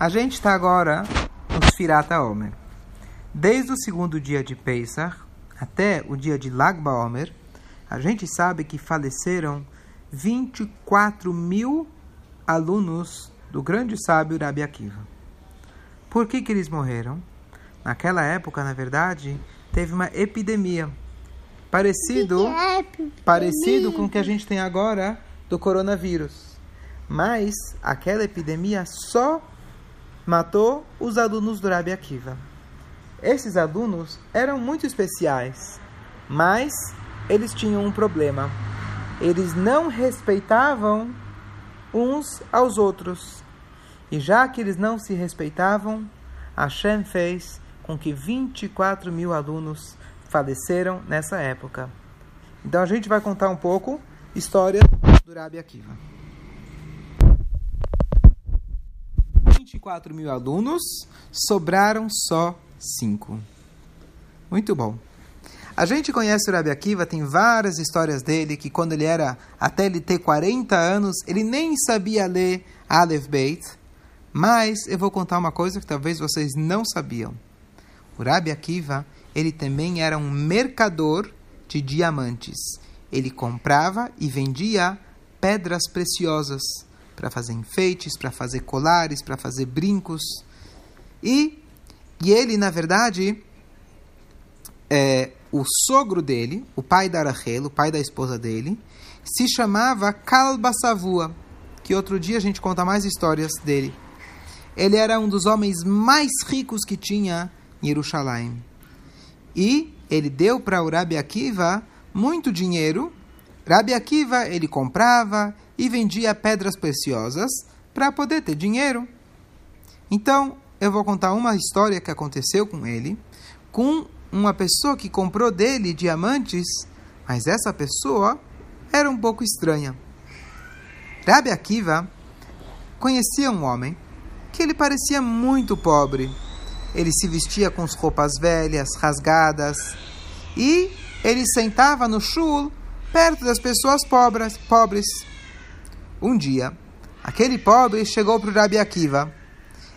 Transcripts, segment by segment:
A gente está agora no Sfirata Omer. Desde o segundo dia de Pesach até o dia de Lag BaOmer, a gente sabe que faleceram 24 mil alunos do grande sábio Rabi Akiva. Por que, que eles morreram? Naquela época, na verdade, teve uma epidemia parecido, é epidemia? parecido com o que a gente tem agora do coronavírus. Mas aquela epidemia só matou os alunos do Rabi Akiva. Esses alunos eram muito especiais, mas eles tinham um problema. Eles não respeitavam uns aos outros. E já que eles não se respeitavam, Hashem fez com que 24 mil alunos faleceram nessa época. Então a gente vai contar um pouco história do Rabi Akiva. 24 mil alunos, sobraram só 5. Muito bom. A gente conhece o Rabi Akiva, tem várias histórias dele, que quando ele era, até ele ter 40 anos, ele nem sabia ler Aleph Beit. Mas eu vou contar uma coisa que talvez vocês não sabiam. O Rabi Akiva, ele também era um mercador de diamantes. Ele comprava e vendia pedras preciosas para fazer enfeites, para fazer colares, para fazer brincos. E, e ele, na verdade, é, o sogro dele, o pai da Rachel, o pai da esposa dele, se chamava Kalbasavua, que outro dia a gente conta mais histórias dele. Ele era um dos homens mais ricos que tinha em Jerusalém. E ele deu para o Rabi Akiva muito dinheiro. Rabi Akiva ele comprava e vendia pedras preciosas para poder ter dinheiro. Então, eu vou contar uma história que aconteceu com ele, com uma pessoa que comprou dele diamantes, mas essa pessoa era um pouco estranha. Rabi Akiva conhecia um homem que ele parecia muito pobre. Ele se vestia com as roupas velhas, rasgadas, e ele sentava no shul perto das pessoas pobres. pobres. Um dia, aquele pobre chegou para o Rabi Akiva.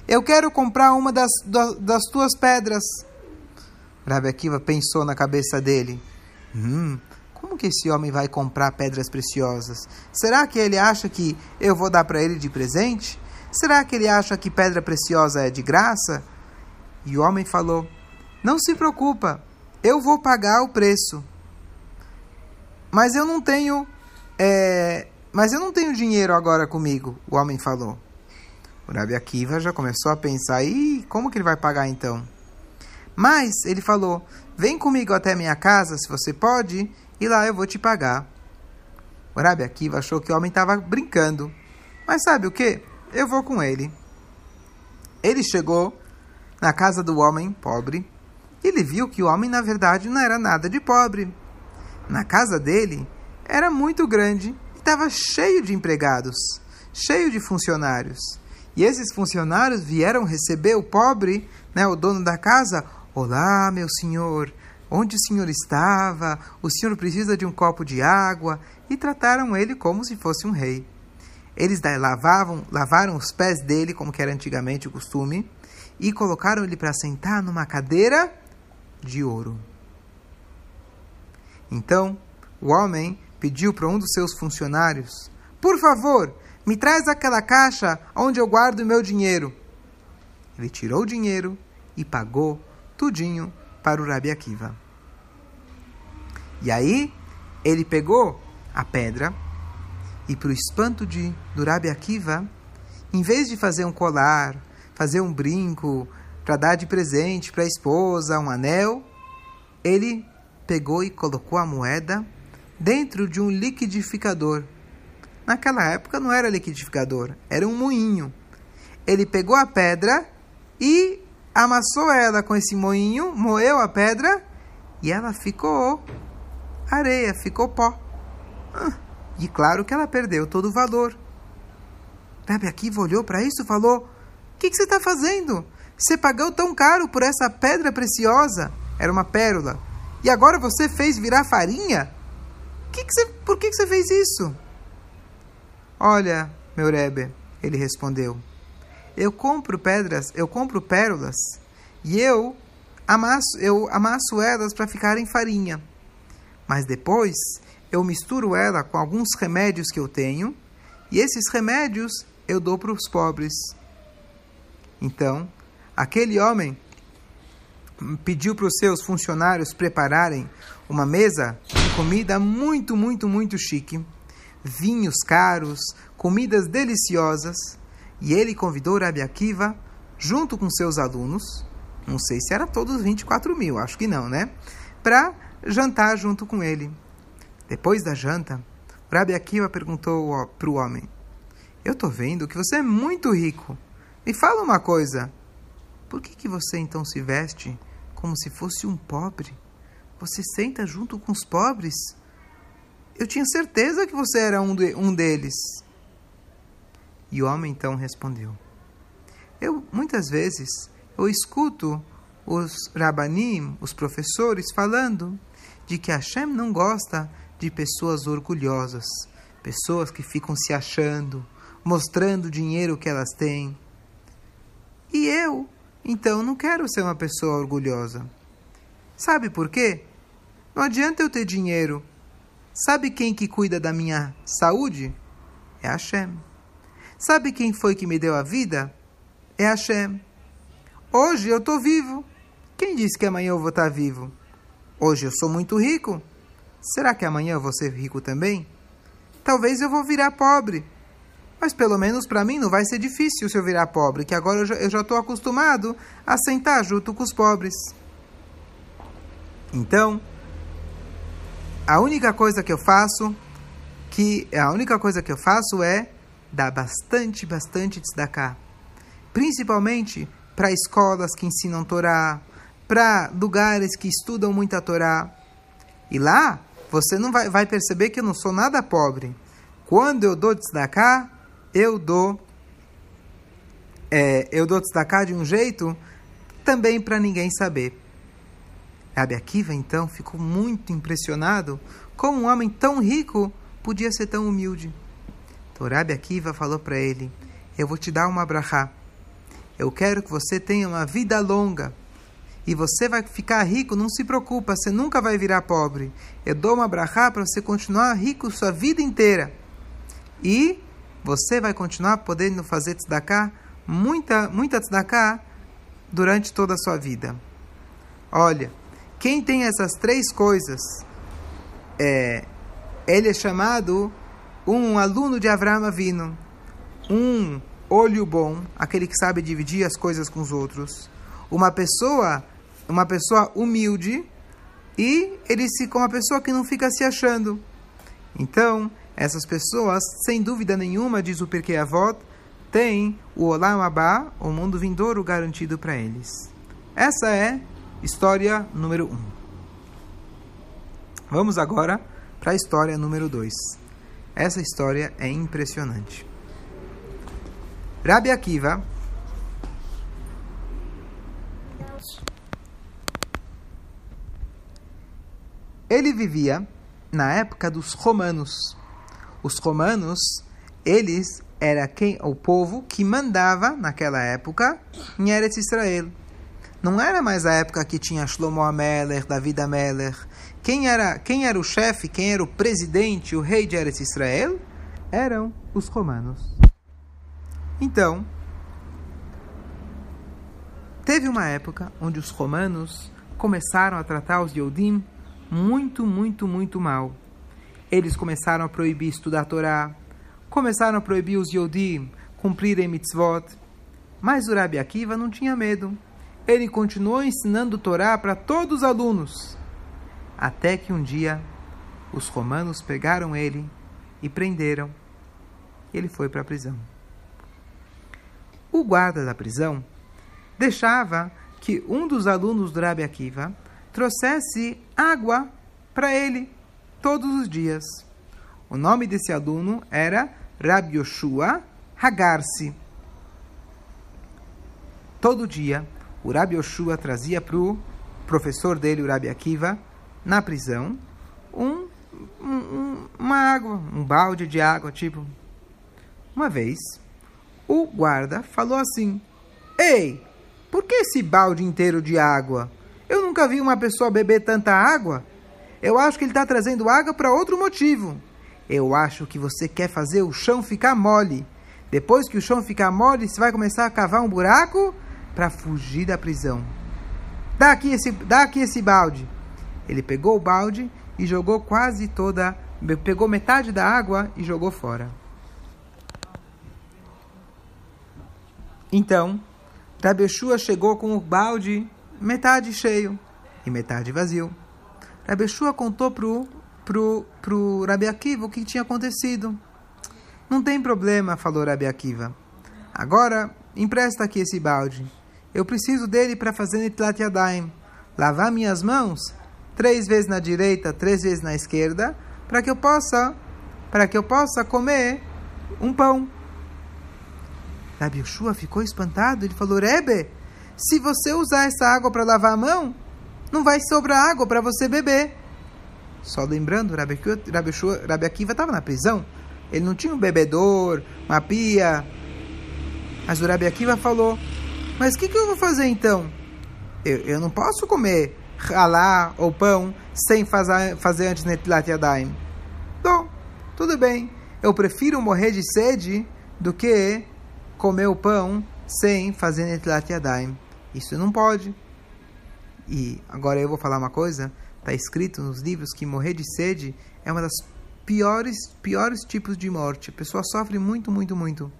Eu quero comprar uma das, das tuas pedras. Rabi Akiva pensou na cabeça dele. Hum, como que esse homem vai comprar pedras preciosas? Será que ele acha que eu vou dar para ele de presente? Será que ele acha que pedra preciosa é de graça? E o homem falou: Não se preocupa, eu vou pagar o preço. Mas eu não tenho. É, mas eu não tenho dinheiro agora comigo, o homem falou. O Rabi Akiva já começou a pensar: e como que ele vai pagar então? Mas ele falou: Vem comigo até minha casa, se você pode, e lá eu vou te pagar. O Rabi Akiva achou que o homem estava brincando. Mas sabe o que? Eu vou com ele. Ele chegou na casa do homem pobre. Ele viu que o homem, na verdade, não era nada de pobre. Na casa dele era muito grande e estava cheio de empregados, cheio de funcionários. E esses funcionários vieram receber o pobre, né, o dono da casa. Olá, meu senhor, onde o senhor estava? O senhor precisa de um copo de água? E trataram ele como se fosse um rei. Eles lavavam, lavaram os pés dele, como era antigamente o costume, e colocaram ele para sentar numa cadeira de ouro. Então, o homem pediu para um dos seus funcionários: Por favor, me traz aquela caixa onde eu guardo meu dinheiro. Ele tirou o dinheiro e pagou tudinho para o Rabi Akiva. E aí, ele pegou a pedra e, para o espanto de, do Rabi Akiva, em vez de fazer um colar, fazer um brinco para dar de presente para a esposa, um anel, ele pegou e colocou a moeda dentro de um liquidificador. Naquela época não era liquidificador, era um moinho. Ele pegou a pedra e amassou ela com esse moinho, moeu a pedra e ela ficou areia, ficou pó. E claro que ela perdeu todo o valor. Rabi Akiva olhou para isso e falou: O que, que você está fazendo? Você pagou tão caro por essa pedra preciosa? Era uma pérola. E agora você fez virar farinha? Que que você, por que, que você fez isso? Olha, meu Rebbe, ele respondeu. eu compro pedras, eu compro pérolas e eu amasso, eu amasso elas para ficarem farinha. Mas depois eu misturo ela com alguns remédios que eu tenho e esses remédios eu dou para os pobres. Então, aquele homem pediu para os seus funcionários prepararem uma mesa de comida muito, muito, muito chique, vinhos caros, comidas deliciosas, e ele convidou Rabi Akiva, junto com seus alunos, não sei se era todos 24 mil, acho que não, né? Para jantar junto com ele. Depois da janta, Rabi Akiva perguntou para o homem: Eu estou vendo que você é muito rico. Me fala uma coisa. Por que, que você então se veste como se fosse um pobre? Você senta junto com os pobres? Eu tinha certeza que você era um, de, um deles. E o homem então respondeu: Eu muitas vezes eu escuto os rabanim, os professores falando de que Hashem não gosta de pessoas orgulhosas, pessoas que ficam se achando, mostrando o dinheiro que elas têm. E eu, então, não quero ser uma pessoa orgulhosa. Sabe por quê? Não adianta eu ter dinheiro. Sabe quem que cuida da minha saúde? É Hashem. Sabe quem foi que me deu a vida? É Hashem. Hoje eu estou vivo. Quem disse que amanhã eu vou estar vivo? Hoje eu sou muito rico. Será que amanhã eu vou ser rico também? Talvez eu vou virar pobre. Mas pelo menos para mim não vai ser difícil se eu virar pobre, que agora eu já estou acostumado a sentar junto com os pobres. Então, a única coisa que eu faço, que a única coisa que eu faço é dar bastante, bastante tzedakah. Principalmente para escolas que ensinam Torá, para lugares que estudam muita Torá. E lá você não vai, vai perceber que eu não sou nada pobre. Quando eu dou tzedakah, eu dou é, eu dou tzedakah de um jeito também para ninguém saber. Rabi Akiva, então, ficou muito impressionado como um homem tão rico podia ser tão humilde. Então, Rabi Akiva falou para ele, eu vou te dar uma brachá. Eu quero que você tenha uma vida longa. E você vai ficar rico, não se preocupa, você nunca vai virar pobre. Eu dou uma brachá para você continuar rico sua vida inteira. E você vai continuar podendo fazer tzedakah, muita, muita tzedakah, durante toda a sua vida. Olha, quem tem essas três coisas, é, ele é chamado um aluno de Avraham Avinu, um olho bom, aquele que sabe dividir as coisas com os outros, uma pessoa, uma pessoa humilde e ele se com uma pessoa que não fica se achando. Então, essas pessoas, sem dúvida nenhuma, diz o Pirkei Avot, têm o Olam Abba, o mundo vindouro garantido para eles. Essa é história número 1. Um. Vamos agora para a história número 2. Essa história é impressionante. Rabi Akiva ele vivia na época dos romanos. Os romanos, eles era quem o povo que mandava naquela época em Eretz Israel. Não era mais a época que tinha Shlomo Ameler, David Ameler. Quem era, quem era o chefe, quem era o presidente, o rei de Eretz Israel? Eram os romanos. Então, teve uma época onde os romanos começaram a tratar os Yodim muito, muito, muito mal. Eles começaram a proibir estudar a Torá, começaram a proibir os Yodim cumprirem mitzvot. Mas o Rabi Akiva não tinha medo. Ele continuou ensinando Torá para todos os alunos. Até que um dia os romanos pegaram ele e prenderam. Ele foi para a prisão. O guarda da prisão deixava que um dos alunos do Rabi Akiva trouxesse água para ele todos os dias. O nome desse aluno era Rabi Yoshua Hagarsi. Todo dia, o Rabi Yoshua trazia para o professor dele, o Rabi Akiva, na prisão, um, um, uma água, um balde de água, tipo. Uma vez, o guarda falou assim: Ei, por que esse balde inteiro de água? Eu nunca vi uma pessoa beber tanta água. Eu acho que ele está trazendo água para outro motivo. Eu acho que você quer fazer o chão ficar mole. Depois que o chão ficar mole, você vai começar a cavar um buraco para fugir da prisão. Dá aqui esse, dá aqui esse balde. Ele pegou o balde e jogou quase toda, pegou metade da água e jogou fora. Então, Rabi Yeshua chegou com o balde metade cheio e metade vazio. Rabi Yeshua contou pro pro pro Rabi Akiva o que tinha acontecido. Não tem problema, falou Rabi Akiva. Agora, empresta aqui esse balde. Eu preciso dele para fazer Nitlat Yadayim. Lavar minhas mãos três vezes na direita, três vezes na esquerda, para que eu possa para que eu possa comer um pão. Rabi Yoshua ficou espantado. Ele falou: Rebe, se você usar essa água para lavar a mão, não vai sobrar água para você beber. Só lembrando, Rabi, Rabi, Akiva estava na prisão. Ele não tinha um bebedor, uma pia. Mas o Rabi Akiva falou: Mas o que, que, eu vou fazer então? Eu, eu não posso comer halá ou pão sem fazer, fazer antes Netilat Yadayim. Bom, tudo bem. Eu prefiro morrer de sede do que comer o pão sem fazer Netilat Yadayim. Isso não pode. E agora eu vou falar uma coisa. Está escrito nos livros que morrer de sede é uma das piores, piores tipos de morte. A pessoa sofre muito, muito, muito.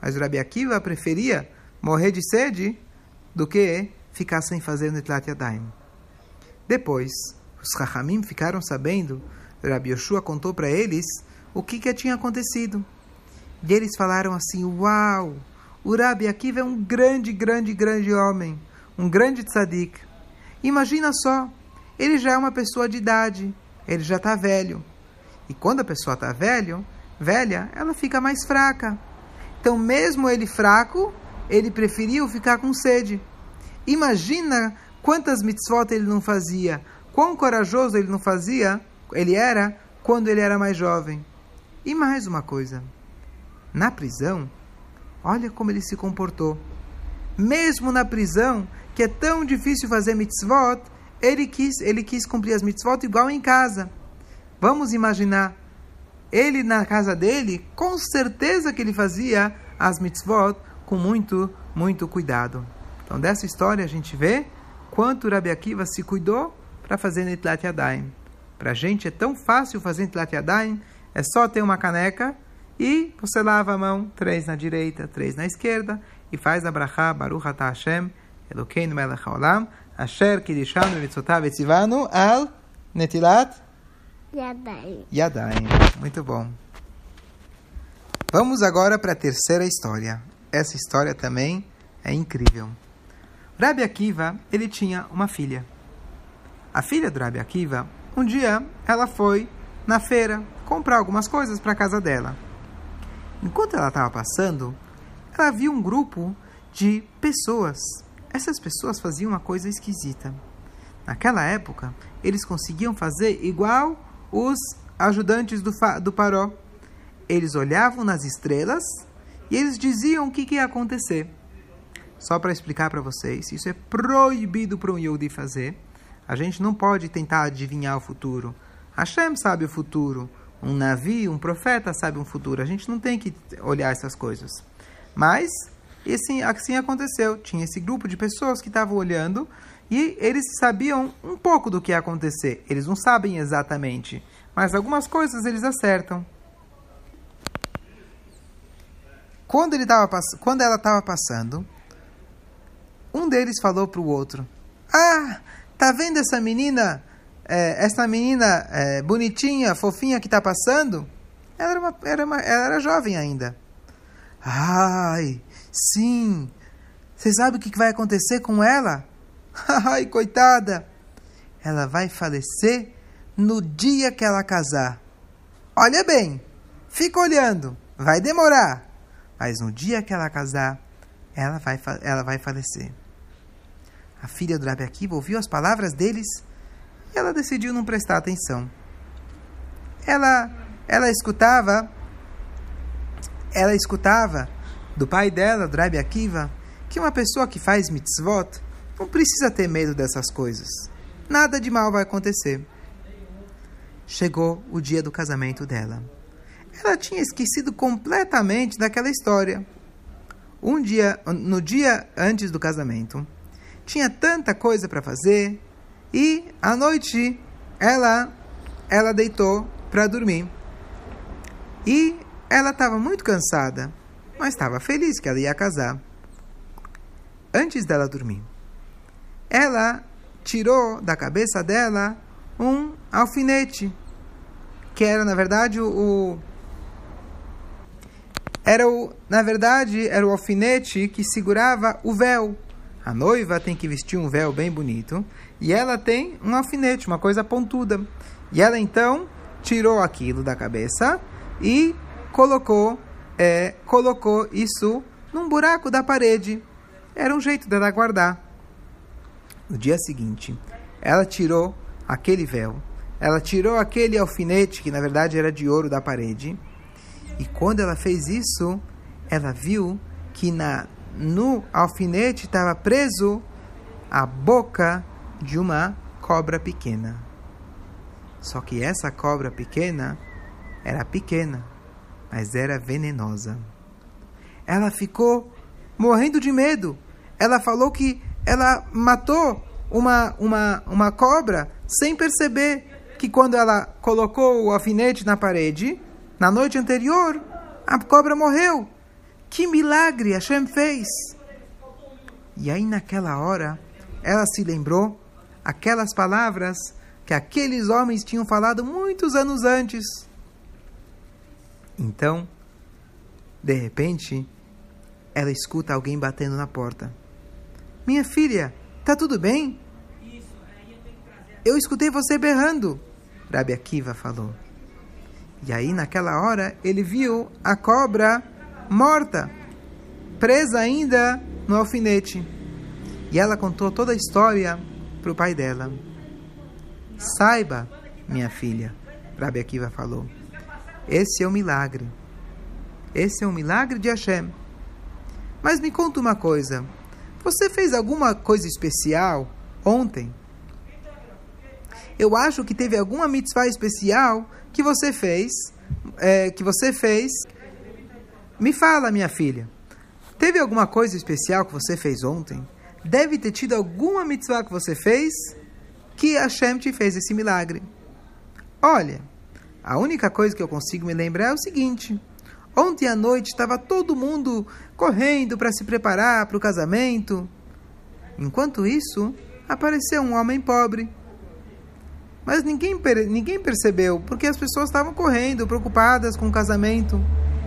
Mas o Rabi Akiva preferia morrer de sede do que ficar sem fazer Netlat Yadayim. Depois, os Rahamim ficaram sabendo, Rabi Yoshua contou para eles o que, que tinha acontecido. E eles falaram assim: Uau! O Rabi Akiva é um grande, grande, grande homem, um grande tzadik. Imagina só, ele já é uma pessoa de idade, ele já está velho. E quando a pessoa está velho, velha, ela fica mais fraca. Então, mesmo ele fraco, ele preferiu ficar com sede. Imagina quantas mitzvot ele não fazia, quão corajoso ele não fazia, ele era quando ele era mais jovem. E mais uma coisa, na prisão, olha como ele se comportou. Mesmo na prisão, que é tão difícil fazer mitzvot, ele quis, ele quis cumprir as mitzvot igual em casa. Vamos imaginar, ele na casa dele, com certeza que ele fazia as mitzvot com muito, muito cuidado. Então, dessa história a gente vê quanto Rabi Akiva se cuidou para fazer Nitlat Yadayim. Para a gente é tão fácil fazer Nitlat Yadayim, é só ter uma caneca e você lava a mão, três na direita, três na esquerda, e faz a brachá, Baruch Ata Hashem, Elokeinu melech haolam, asher kidishanu mitzotav etzivanu al netilat Yadayim. Yadayim. Muito bom. Vamos agora para a terceira história. Essa história também é incrível. Rabi Akiva, ele tinha uma filha. A filha do Rabi Akiva, um dia ela foi na feira comprar algumas coisas para a casa dela. Enquanto ela estava passando, ela viu um grupo de pessoas. Essas pessoas faziam uma coisa esquisita. Naquela época, eles conseguiam fazer igual os ajudantes do, do Paró. Eles olhavam nas estrelas e eles diziam o que, que ia acontecer. Só para explicar para vocês, isso é proibido para um Yodi fazer. A gente não pode tentar adivinhar o futuro. Hashem sabe o futuro. Um navio, um profeta sabe o futuro. A gente não tem que olhar essas coisas. Mas, assim, assim aconteceu. Tinha esse grupo de pessoas que estavam olhando e eles sabiam um pouco do que ia acontecer. Eles não sabem exatamente, mas algumas coisas eles acertam. Quando, ele tava, quando ela estava passando, um deles falou para o outro: Ah, tá vendo essa menina, é, essa menina é, bonitinha, fofinha que está passando? Ela era, uma, era uma, ela era jovem ainda. Ai, sim. Você sabe o que vai acontecer com ela? Ai, coitada! Ela vai falecer no dia que ela casar. Olha bem, fica olhando, vai demorar, mas no dia que ela casar, ela vai, ela vai falecer. A filha do Rabi Akiva ouviu as palavras deles e ela decidiu não prestar atenção. Ela, ela escutava, ela escutava do pai dela, do Rabbi Akiva, que uma pessoa que faz mitzvot não precisa ter medo dessas coisas. Nada de mal vai acontecer. Chegou o dia do casamento dela. Ela tinha esquecido completamente daquela história. Um dia, no dia antes do casamento, tinha tanta coisa para fazer e à noite ela ela deitou para dormir. E ela estava muito cansada, mas estava feliz que ela ia casar. Antes dela dormir, ela tirou da cabeça dela um alfinete, que era na verdade o era o, na verdade, era o alfinete que segurava o véu. A noiva tem que vestir um véu bem bonito e ela tem um alfinete, uma coisa pontuda. E ela então tirou aquilo da cabeça e colocou, é, colocou isso num buraco da parede. Era um jeito dela guardar. No dia seguinte, ela tirou aquele véu, ela tirou aquele alfinete, que na verdade era de ouro da parede, e quando ela fez isso, ela viu que na, no alfinete estava preso a boca de uma cobra pequena. Só que essa cobra pequena era pequena, mas era venenosa. Ela ficou morrendo de medo. Ela falou que ela matou uma, uma, uma cobra sem perceber que quando ela colocou o alfinete na parede, na noite anterior, a cobra morreu. Que milagre Hashem fez! E aí, naquela hora, ela se lembrou aquelas palavras que aqueles homens tinham falado muitos anos antes. Então, de repente, ela escuta alguém batendo na porta. Minha filha, tá tudo bem? Eu escutei você berrando, Rabi Akiva falou. E aí, naquela hora, ele viu a cobra morta, presa ainda no alfinete. E ela contou toda a história para o pai dela. Saiba, minha filha, Rabi Akiva falou, esse é o milagre. Esse é o milagre de Hashem. Mas me conta uma coisa. Você fez alguma coisa especial ontem? Eu acho que teve alguma mitzvah especial que você fez, é, que você fez. Me fala, minha filha. Teve alguma coisa especial que você fez ontem? Deve ter tido alguma mitzvah que você fez que Hashem te fez esse milagre. Olha, a única coisa que eu consigo me lembrar é o seguinte: ontem à noite estava todo mundo correndo para se preparar para o casamento. Enquanto isso, apareceu um homem pobre. Mas ninguém, ninguém percebeu, porque as pessoas estavam correndo, preocupadas com o casamento.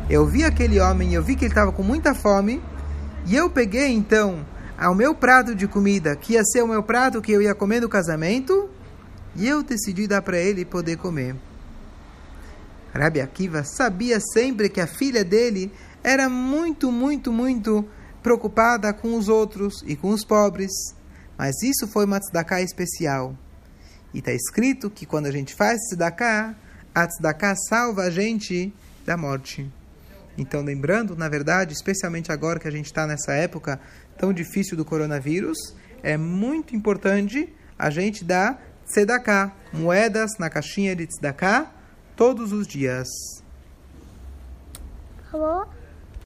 Eu vi aquele homem, eu vi que ele estava com muita fome, e eu peguei então ao meu prato de comida, que ia ser o meu prato que eu ia comer no casamento, e eu decidi dar para ele poder comer. Rabi Akiva sabia sempre que a filha dele era muito, muito, muito preocupada com os outros e com os pobres, mas isso foi uma tzedakah especial. E está escrito que quando a gente faz tzedakah, a tzedakah salva a gente da morte. Então, lembrando, na verdade, especialmente agora que a gente está nessa época tão difícil do coronavírus, é muito importante a gente dar tzedakah, moedas na caixinha de tzedakah, todos os dias. Alô?